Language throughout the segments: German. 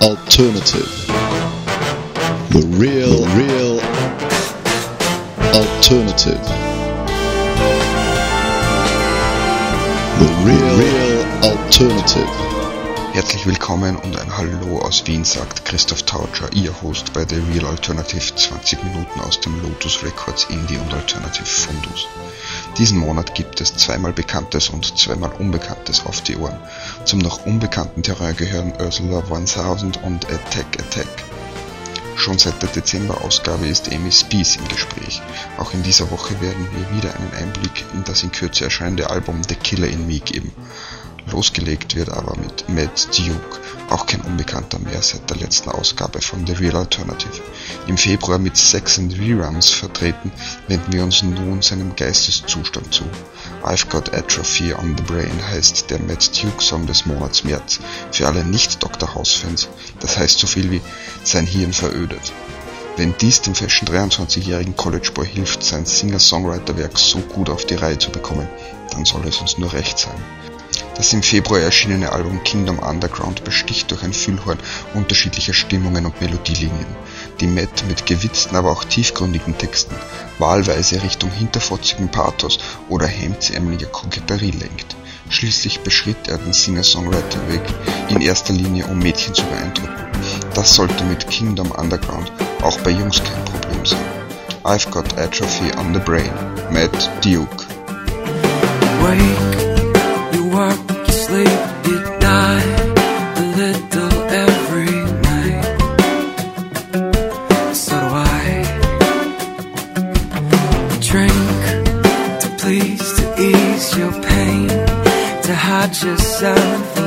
alternative. The real, real alternative. The real, real alternative. Herzlich willkommen und ein Hallo aus Wien sagt Christoph Tautscher, Ihr Host bei The Real Alternative 20 Minuten aus dem Lotus Records Indie und Alternative Fundus. Diesen Monat gibt es zweimal Bekanntes und zweimal Unbekanntes auf die Ohren. Zum noch unbekannten Terrain gehören Ursula 1000 und Attack Attack. Schon seit der Dezember-Ausgabe ist Amy Spees im Gespräch. Auch in dieser Woche werden wir wieder einen Einblick in das in Kürze erscheinende Album The Killer in Me geben. Losgelegt wird aber mit Mad Duke, auch kein Unbekannter mehr seit der letzten Ausgabe von The Real Alternative. Im Februar mit Sex and Reruns vertreten, wenden wir uns nun seinem Geisteszustand zu. I've Got Atrophy on the Brain heißt der Mad Duke Song des Monats März. Für alle Nicht-Dr. House-Fans, das heißt so viel wie sein Hirn verödet. Wenn dies dem fashion 23-jährigen College Boy hilft, sein Singer-Songwriter-Werk so gut auf die Reihe zu bekommen, dann soll es uns nur recht sein. Das im Februar erschienene Album Kingdom Underground besticht durch ein Füllhorn unterschiedlicher Stimmungen und Melodielinien, die Matt mit gewitzten, aber auch tiefgründigen Texten wahlweise Richtung hinterfotzigen Pathos oder hemdsärmeliger Koketterie lenkt. Schließlich beschritt er den Singer-Songwriter-Weg in erster Linie, um Mädchen zu beeindrucken. Das sollte mit Kingdom Underground auch bei Jungs kein Problem sein. I've got atrophy on the brain. Matt Duke. Wake, you you sleep, you die a little every night. So do I. Drink to please, to ease your pain, to hide yourself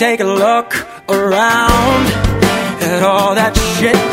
take a look around at all that shit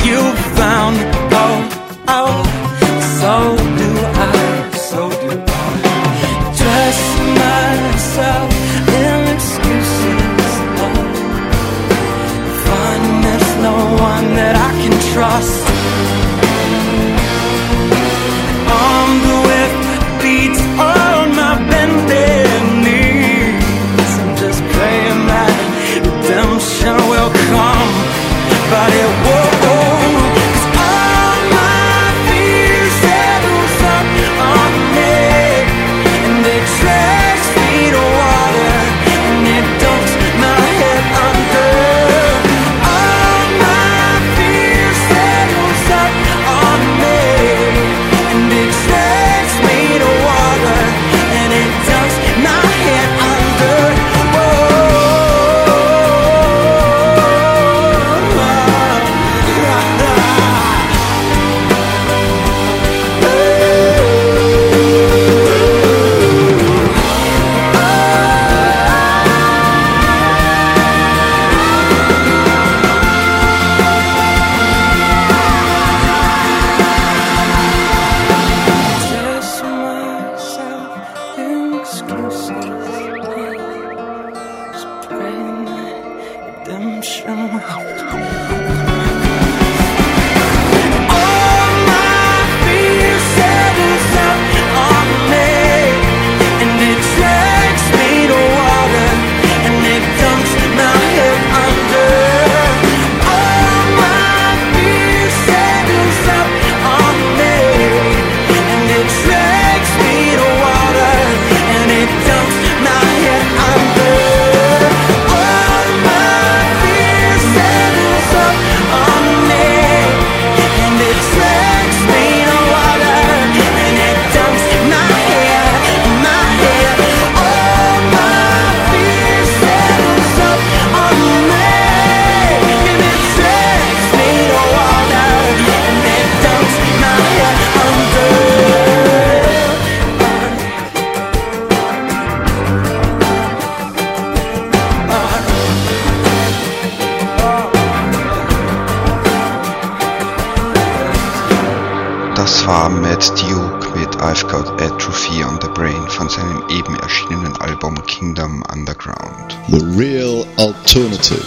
von seinem eben erschienenen Album Kingdom Underground. The Real Alternative.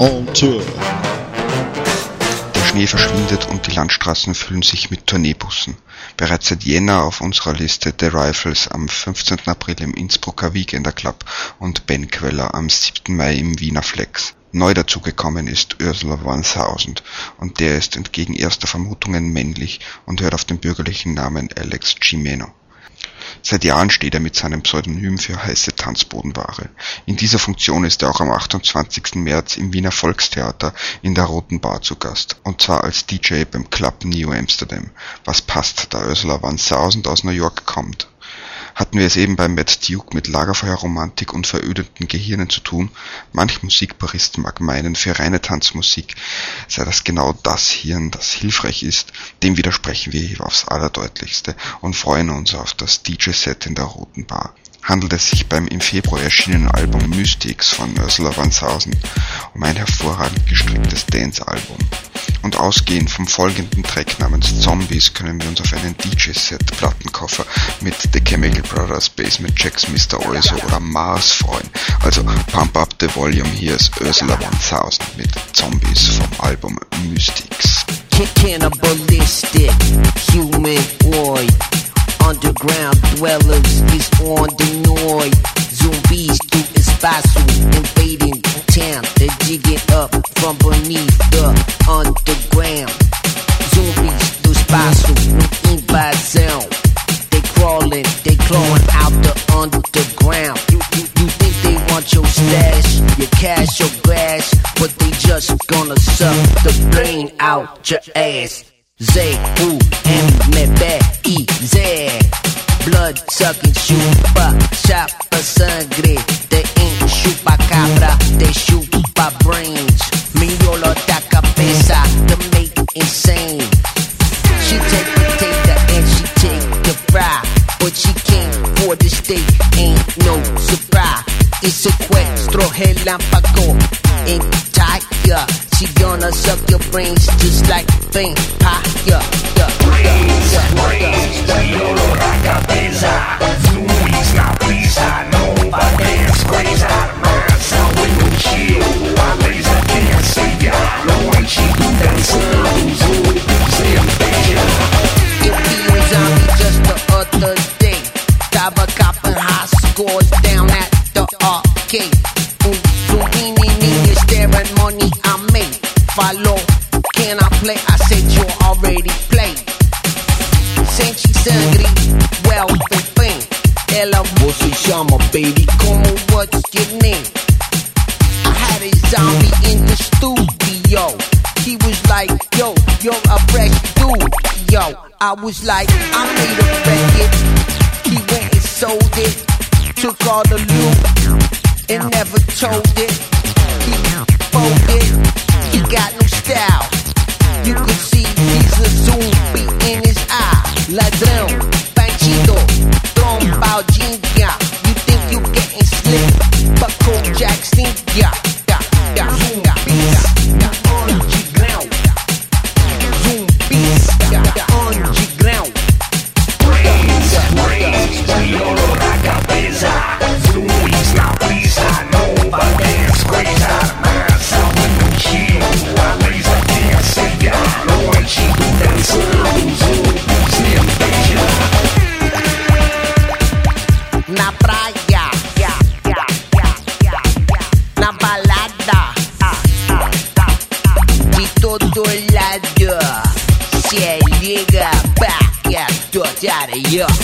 On Tour. Der Schnee verschwindet und die Landstraßen füllen sich mit Tourneebussen. Bereits seit Jänner auf unserer Liste The Rifles am 15. April im Innsbrucker Weekender Club und Ben Queller am 7. Mai im Wiener Flex. Neu dazugekommen ist Ursula 1000 und der ist entgegen erster Vermutungen männlich und hört auf den bürgerlichen Namen Alex Gimeno. Seit Jahren steht er mit seinem Pseudonym für heiße Tanzbodenware. In dieser Funktion ist er auch am 28. März im Wiener Volkstheater in der Roten Bar zu Gast, und zwar als DJ beim Club Neo Amsterdam, was passt, da Ursula 1000 aus New York kommt hatten wir es eben bei Matt Duke mit Lagerfeuerromantik und verödeten Gehirnen zu tun. Manch Musikpurist mag meinen, für reine Tanzmusik sei das genau das Hirn, das hilfreich ist. Dem widersprechen wir hier aufs Allerdeutlichste und freuen uns auf das DJ-Set in der Roten Bar handelt es sich beim im Februar erschienenen Album Mystics von Ursula Van Sausen um ein hervorragend gestricktes Dance-Album. Und ausgehend vom folgenden Track namens Zombies können wir uns auf einen DJ-Set-Plattenkoffer mit The Chemical Brothers, Basement Jacks, Mr. Oizo oder Mars freuen. Also pump up the volume, hier ist Ursula 1000 mit Zombies vom Album Mystics. Cannibalistic, humanoid, underground dwellers is on the noise. Zombies do espaço, invading town. They're digging up from beneath the underground. Zombies do espaço, no invasão. They crawling, they clawing out the underground. You, you, you think they want your stash, your cash, your grass, but they just gonna suck the brain out your ass. Z, U, M, me, B, I. Sucking, chupa, chapa sangre. They ain't chupa cabra, they chupa brains. Miolo da cabeça to make insane. She take potato and she take the fry, but she can't for the steak. Ain't no surprise. It's sequestro relámpago in Taya. She gonna suck your brains just like vampire. No one cheap dancer. I was like, I made a record. He went and sold it. Took all the loot and never told it. He folded. He got no style. You could see he's a zombie in his eye. Ladrão, yeah.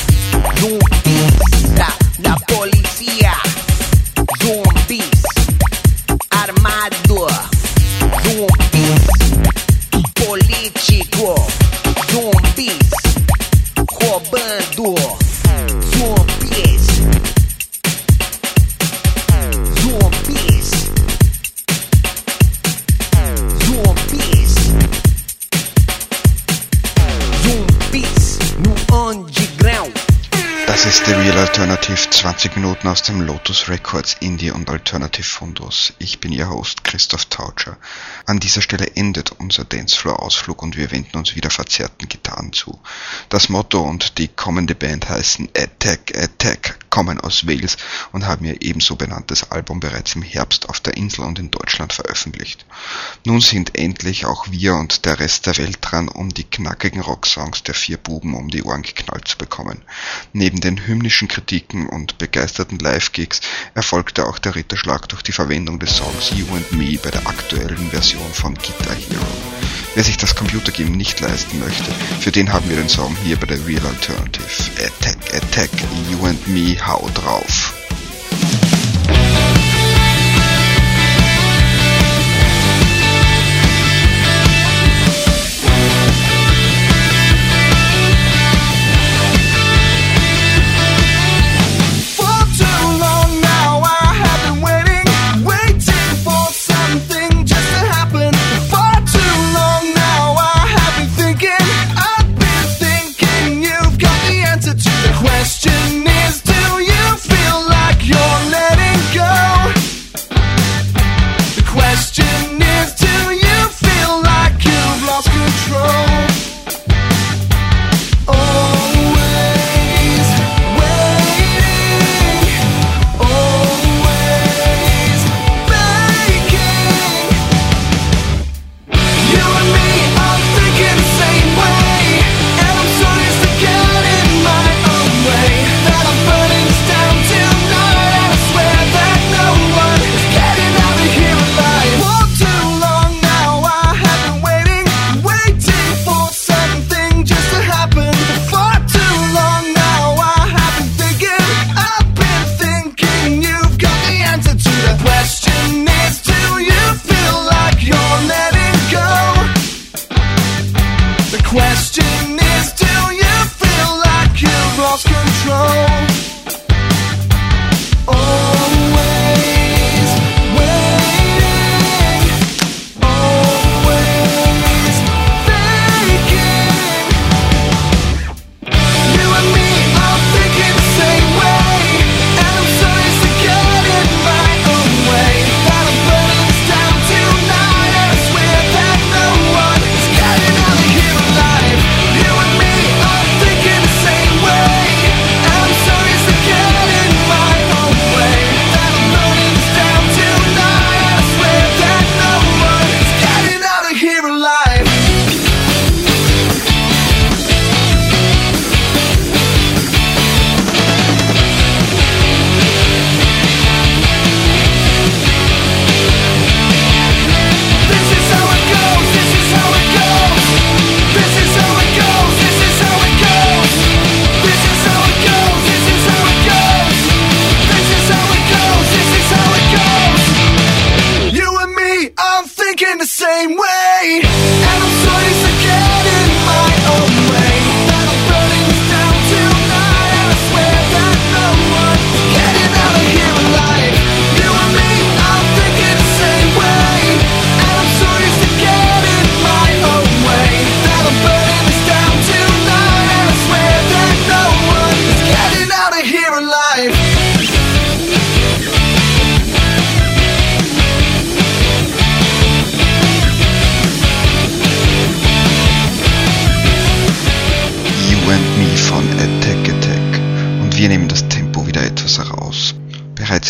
Ist The Real Alternative 20 Minuten aus dem Lotus Records Indie und Alternative Fundus. Ich bin Ihr Host Christoph Tautscher. An dieser Stelle endet unser Dancefloor-Ausflug und wir wenden uns wieder verzerrten Gitarren zu. Das Motto und die kommende Band heißen Attack Attack, kommen aus Wales und haben ihr ebenso benanntes Album bereits im Herbst auf der Insel und in Deutschland veröffentlicht. Nun sind endlich auch wir und der Rest der Welt dran, um die knackigen Rocksongs der vier Buben um die Ohren geknallt zu bekommen. Neben den hymnischen Kritiken und begeisterten Live-Gigs erfolgte auch der Ritterschlag durch die Verwendung des Songs You and Me bei der aktuellen Version von Guitar Hero. Wer sich das Computergame nicht leisten möchte, für den haben wir den Song hier bei der Real Alternative. Attack, Attack, You and Me, hau drauf.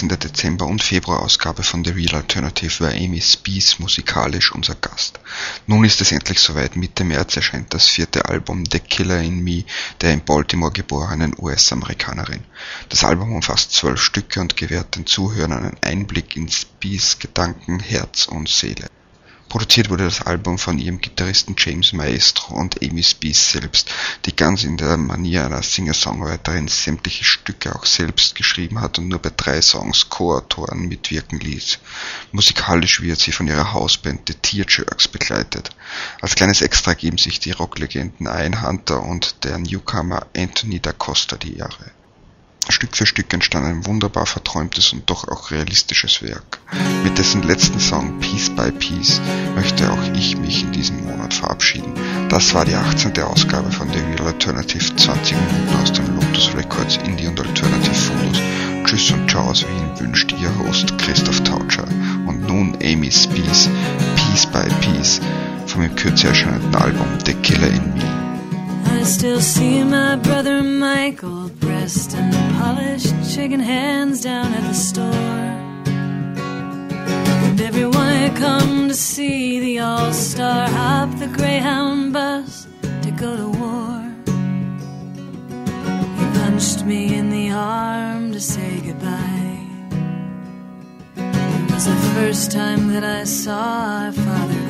Bereits in der Dezember- und Februarausgabe von The Real Alternative war Amy Spees musikalisch unser Gast. Nun ist es endlich soweit, Mitte März erscheint das vierte Album The Killer in Me der in Baltimore geborenen US-Amerikanerin. Das Album umfasst zwölf Stücke und gewährt den Zuhörern einen Einblick in Spees Gedanken, Herz und Seele. Produziert wurde das Album von ihrem Gitarristen James Maestro und Amy Spees selbst, die ganz in der Manier einer Singer-Songwriterin sämtliche Stücke auch selbst geschrieben hat und nur bei drei Songs Co-Autoren mitwirken ließ. Musikalisch wird sie von ihrer Hausband The Tearjerks begleitet. Als kleines Extra geben sich die Rocklegenden Ian Hunter und der Newcomer Anthony da Costa die Ehre. Stück für Stück entstand ein wunderbar verträumtes und doch auch realistisches Werk. Mit dessen letzten Song Piece by Piece möchte auch ich mich in diesem Monat verabschieden. Das war die 18. Ausgabe von The Real Alternative 20 Minuten aus dem Lotus Records Indie und Alternative Fundus. Tschüss und Ciao aus Wien wünscht Ihr Host Christoph Tautscher. Und nun Amy Spees Piece by Piece vom in Kürze erscheinenden Album The Killer in Me. I still see my brother Michael pressed and polished, shaking hands down at the store. And everyone had come to see the All Star hop the Greyhound bus to go to war. He punched me in the arm to say goodbye. It was the first time that I saw our father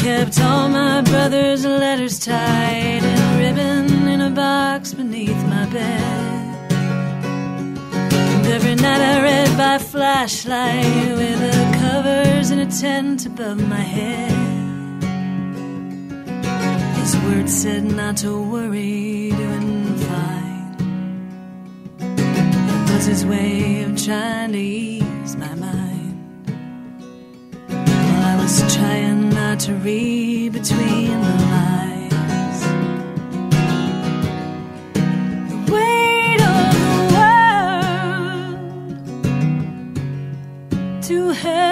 kept all my brother's letters tied in a ribbon in a box beneath my bed. And every night I read by flashlight with the covers in a tent above my head. His words said not to worry, doing fine. It was his way of trying to ease my mind. While I was trying to read between the lines. The weight of the world too heavy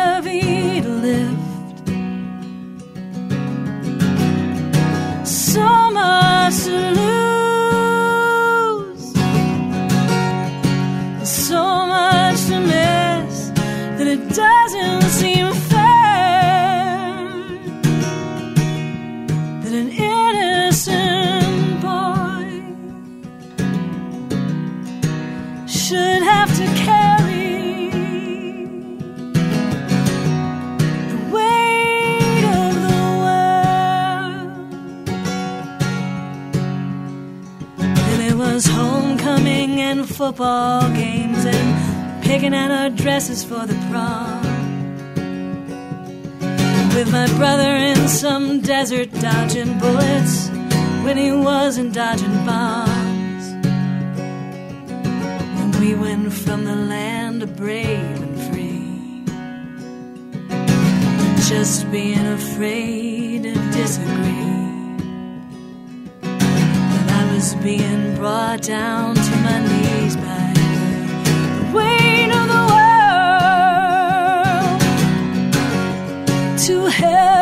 football games and picking out our dresses for the prom. With my brother in some desert dodging bullets when he wasn't dodging bombs. And we went from the land of brave and free. Just being afraid to disagree. Being brought down to my knees by the weight of the world. Too heavy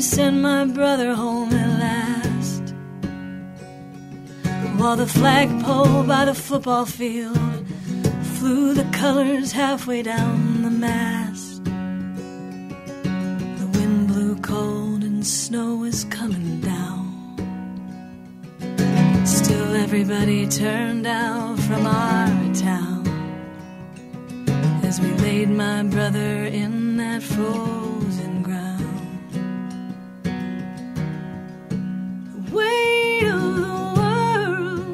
sent my brother home at last. While the flagpole by the football field flew the colors halfway down the mast. The wind blew cold and snow was coming down. Still, everybody turned out from our town as we laid my brother in that frozen weight of the world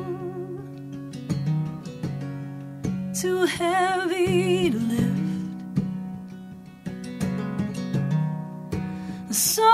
too heavy to lift. So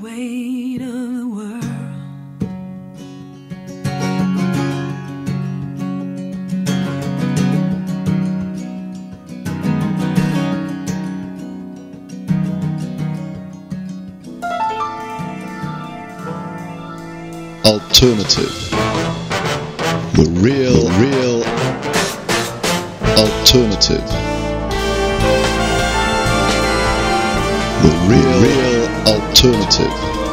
weight of the alternative. The real, real alternative. The real. real alternative.